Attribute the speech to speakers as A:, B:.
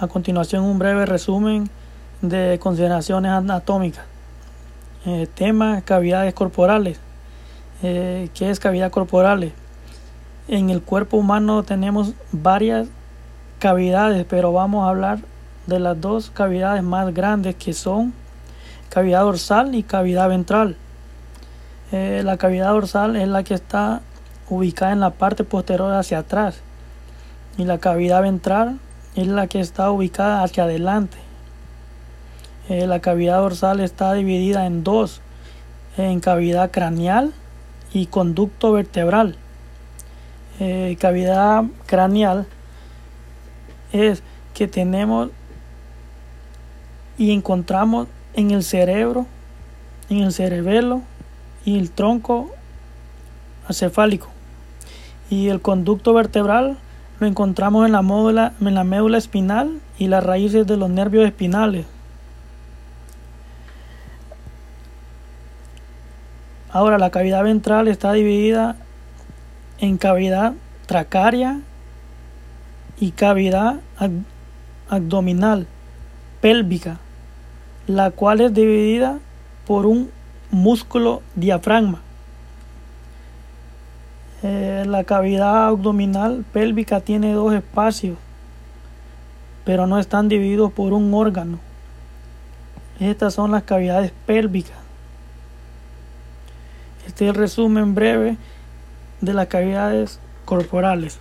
A: A continuación un breve resumen de consideraciones anatómicas. Eh, tema cavidades corporales. Eh, ¿Qué es cavidad corporal? En el cuerpo humano tenemos varias cavidades, pero vamos a hablar de las dos cavidades más grandes que son cavidad dorsal y cavidad ventral. Eh, la cavidad dorsal es la que está ubicada en la parte posterior hacia atrás y la cavidad ventral es la que está ubicada hacia adelante. Eh, la cavidad dorsal está dividida en dos, en cavidad craneal y conducto vertebral. Eh, cavidad craneal es que tenemos y encontramos en el cerebro, en el cerebelo y el tronco acefálico. Y el conducto vertebral lo encontramos en la, médula, en la médula espinal y las raíces de los nervios espinales. Ahora, la cavidad ventral está dividida en cavidad tracaria y cavidad abdominal pélvica, la cual es dividida por un músculo diafragma. Eh, la cavidad abdominal pélvica tiene dos espacios, pero no están divididos por un órgano. Estas son las cavidades pélvicas. Este es el resumen breve de las cavidades corporales.